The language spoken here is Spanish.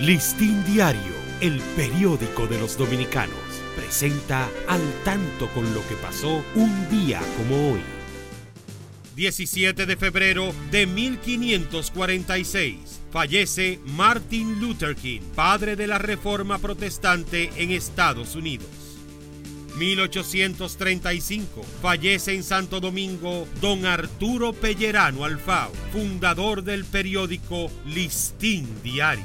Listín Diario, el periódico de los dominicanos, presenta al tanto con lo que pasó un día como hoy. 17 de febrero de 1546. Fallece Martin Luther King, padre de la Reforma Protestante en Estados Unidos. 1835. Fallece en Santo Domingo don Arturo Pellerano Alfao, fundador del periódico Listín Diario.